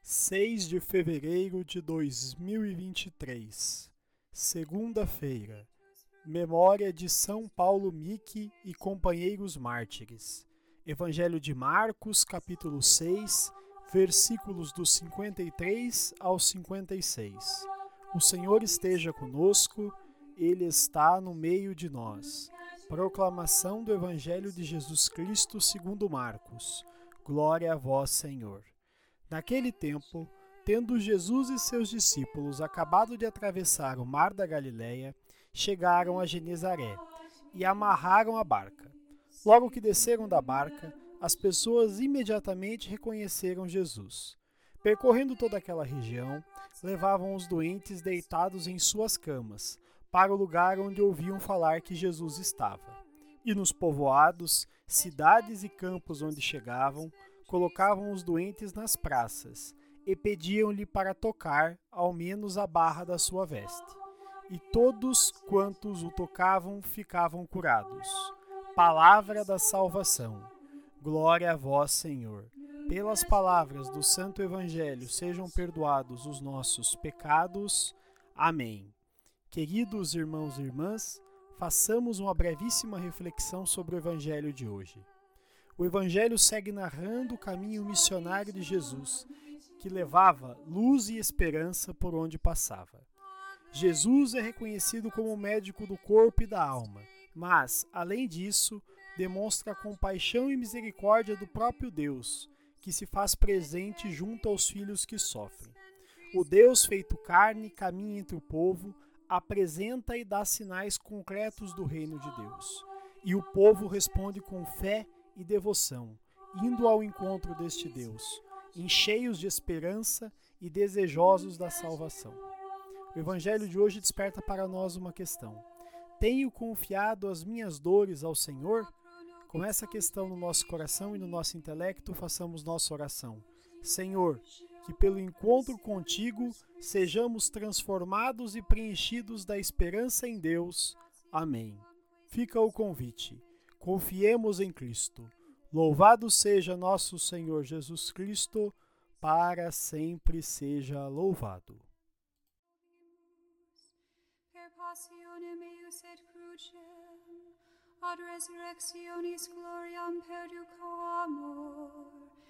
6 de fevereiro de 2023, segunda-feira. Memória de São Paulo Mique e companheiros mártires. Evangelho de Marcos, capítulo 6, versículos dos 53 ao 56. O Senhor esteja conosco, ele está no meio de nós. Proclamação do Evangelho de Jesus Cristo segundo Marcos. Glória a vós, Senhor. Naquele tempo, tendo Jesus e seus discípulos acabado de atravessar o mar da Galileia, chegaram a Genezaré e amarraram a barca. Logo que desceram da barca, as pessoas imediatamente reconheceram Jesus. Percorrendo toda aquela região, levavam os doentes deitados em suas camas, para o lugar onde ouviam falar que Jesus estava. E nos povoados, cidades e campos onde chegavam, colocavam os doentes nas praças e pediam-lhe para tocar ao menos a barra da sua veste e todos quantos o tocavam ficavam curados. Palavra da salvação. Glória a vós, Senhor. Pelas palavras do Santo Evangelho sejam perdoados os nossos pecados. Amém. Queridos irmãos e irmãs, façamos uma brevíssima reflexão sobre o Evangelho de hoje. O Evangelho segue narrando o caminho missionário de Jesus, que levava luz e esperança por onde passava. Jesus é reconhecido como médico do corpo e da alma, mas, além disso, demonstra a compaixão e misericórdia do próprio Deus, que se faz presente junto aos filhos que sofrem. O Deus feito carne caminha entre o povo, apresenta e dá sinais concretos do reino de Deus. E o povo responde com fé e devoção, indo ao encontro deste Deus, em cheios de esperança e desejosos da salvação. O Evangelho de hoje desperta para nós uma questão: Tenho confiado as minhas dores ao Senhor? Com essa questão no nosso coração e no nosso intelecto, façamos nossa oração. Senhor, que pelo encontro contigo sejamos transformados e preenchidos da esperança em Deus. Amém. Fica o convite. Confiemos em Cristo. Louvado seja nosso Senhor Jesus Cristo, para sempre seja louvado. Passionem eius et crucem, ad resurrectionis gloriam perducamur, per